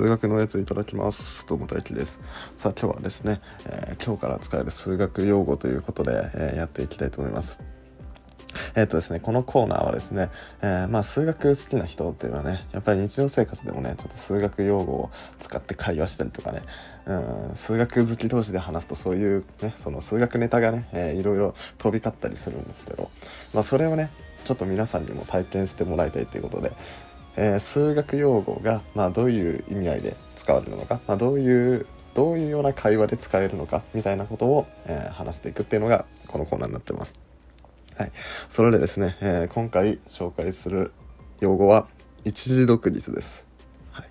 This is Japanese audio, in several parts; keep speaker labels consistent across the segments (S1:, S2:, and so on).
S1: 数学のやついただきます。どうも大輝です。さあ今日はですね、えー、今日から使える数学用語ということで、えー、やっていきたいと思います。えっ、とですね、このコーナーはですね、えー、まあ数学好きな人っていうのはね、やっぱり日常生活でもね、ちょっと数学用語を使って会話したりとかね、うん、数学好き同士で話すとそういうね、その数学ネタがね、えー、いろいろ飛び交ったりするんですけど、まあそれをね、ちょっと皆さんにも体験してもらいたいということで、えー、数学用語が、まあ、どういう意味合いで使われるのか、まあ、どういうどういうような会話で使えるのかみたいなことを、えー、話していくっていうのがこのコーナーになってます。はい、それでですね、えー、今回紹介する用語は一時独立です。はい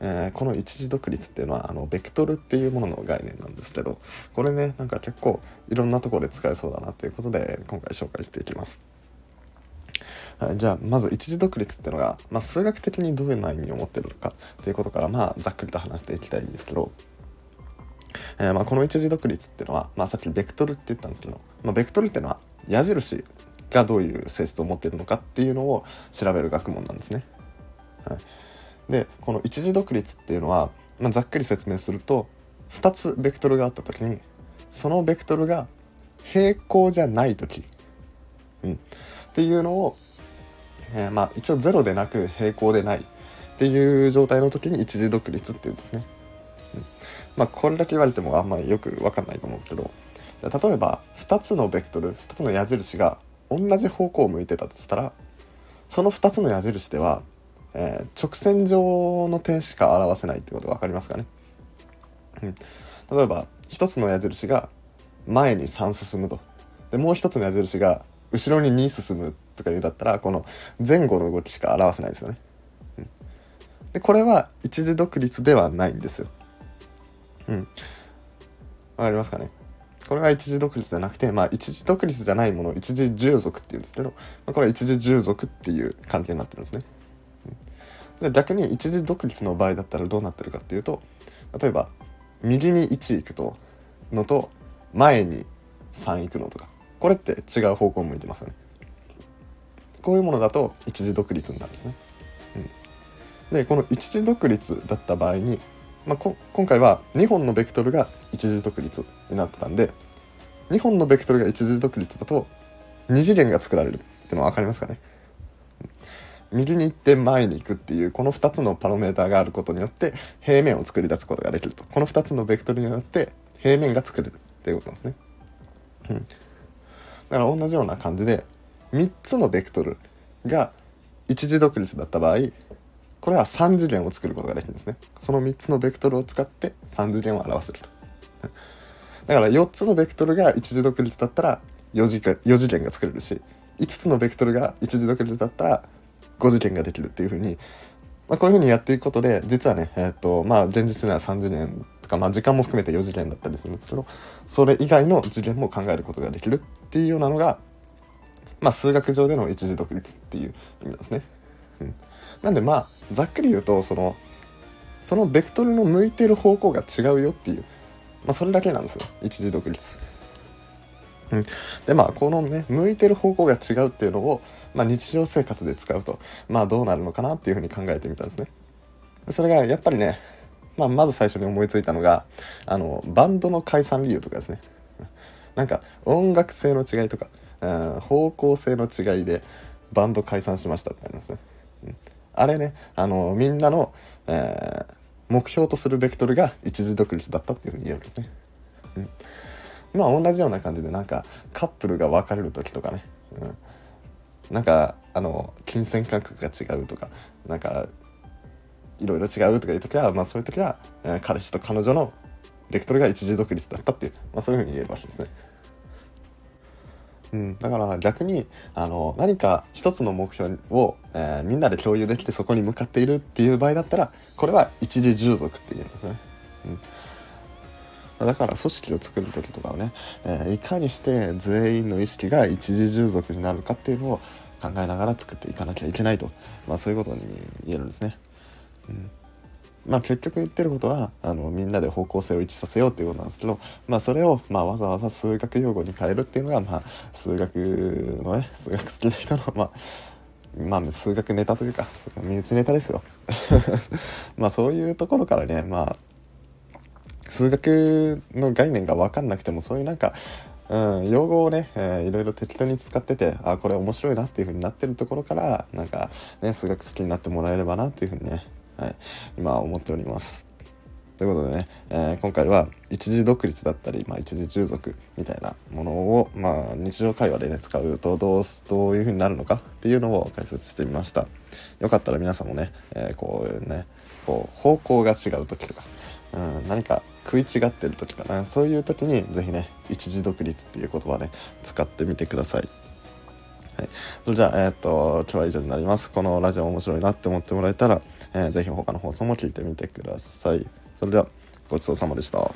S1: えー、この一時独立っていうのはあのベクトルっていうものの概念なんですけどこれねなんか結構いろんなところで使えそうだなっていうことで今回紹介していきます。はい、じゃあまず一時独立っていうのが、まあ、数学的にどういう内容を持ってるのかっていうことからまあざっくりと話していきたいんですけど、えー、まあこの一時独立っていうのは、まあ、さっきベクトルって言ったんですけど、まあ、ベクトルっていうのは矢印がどういう性質を持っているのかっていうのを調べる学問なんですね。はい、でこの一時独立っていうのは、まあ、ざっくり説明すると2つベクトルがあった時にそのベクトルが平行じゃない時、うん、っていうのをえー、まあ一応0でなく平行でないっていう状態の時に一時独立っていうんですね。うん、まあこれだけ言われてもあんまりよく分かんないと思うんですけど例えば2つのベクトル2つの矢印が同じ方向を向いてたとしたらその2つの矢印では、えー、直線上の点しか表せないってことが分かりますかね。うん、例えば1つの矢印が前に3進むとでもう1つの矢印が後ろに2進むとか言うだったらこの前後の動きしか表せないですよね。うん、でこれは一時独立ではないんですよ。うん。わかりますかね？これは一時独立じゃなくて、まあ一時独立じゃないものを一時従属っていうんですけど、まあ、これは一時従属っていう関係になってるんですね。で逆に一時独立の場合だったらどうなってるかっていうと例えば右に1行くとのと前に3行くのとかこれって違う方向を向いてますよね。こういうものだと一時独立になるんですね。うん、でこの一時独立だった場合に、まあ、今回は2本のベクトルが一時独立になってたんで2本のベクトルが一時独立だと2次元が作られるってのは分かりますかね？右に行って前に行くっていうこの2つのパロメーターがあることによって平面を作り出すことができると。この2つのベクトルによって平面が作れるっていうことなんですね。うん、だから同じような感じで3つのベクトルが一時独立だった場合これは3次元を作ることができるんですね。その3つのベクトルを使って3次元を表せるだから4つのベクトルが一時独立だったら4次 ,4 次元が作れるし5つのベクトルが一時独立だったら5次元ができるっていうふうに、まあ、こういうふうにやっていくことで実はねえっ、とまあ現実には3次元とか、まあ、時間も含めて4次元だったりするんですけどそれ以外の次元も考えることができるっていうようなのがまあ、数学上での一時独立っていう意味なんですね。うん、なんでまあざっくり言うとそのそのベクトルの向いてる方向が違うよっていう、まあ、それだけなんですよ一時独立。うん、でまあこのね向いてる方向が違うっていうのを、まあ、日常生活で使うとまあどうなるのかなっていうふうに考えてみたんですね。それがやっぱりね、まあ、まず最初に思いついたのがあのバンドの解散理由とかですね。なんか音楽性の違いとか方向性の違いでバンド解散しましたってありますね。うん、あれねあのみんなの、えー、目標とするベクトルが一時独立だったっていうふうに言えるんですね。うん、まあ同じような感じでなんかカップルが別れる時とかね、うん、なんかあの金銭感覚が違うとかなんかいろいろ違うとかいう時は、まあ、そういう時は、えー、彼氏と彼女のベクトルが一時独立だったっていう、まあ、そういうふうに言えるわけですね。うん、だから逆にあの何か一つの目標を、えー、みんなで共有できてそこに向かっているっていう場合だったらこれは一時従属っていうんですね。うん、だから組織を作る時とかはね、えー、いかにして全員の意識が一時従属になるかっていうのを考えながら作っていかなきゃいけないと、まあ、そういうことに言えるんですね。うんまあ結局言ってることはあのみんなで方向性を一致させようっていうことなんですけど、まあ、それを、まあ、わざわざ数学用語に変えるっていうのが、まあ、数学のね数学好きな人の、まあ、まあ数学ネタというか身内ネタですよ。まあそういうところからねまあ数学の概念が分かんなくてもそういうなんかうん、用語をね、えー、いろいろ適当に使っててあこれ面白いなっていう風になってるところからなんかね数学好きになってもらえればなっていう風にね、はい、今思っております。ということでね、えー、今回は一時独立だったり、まあ、一時従属みたいなものを、まあ、日常会話でね使うとどうどういう風になるのかっていうのを解説してみました。よかったら皆さんもね、えー、こういうねこう方向が違う時とかうん、何か食い違ってる時かなそういう時に是非ね一時独立っていう言葉ね使ってみてください。はい、それじゃあ、えー、っと今日は以上になります。このラジオ面白いなって思ってもらえたら、えー、ぜひ他の放送も聞いてみてください。それではごちそうさまでした。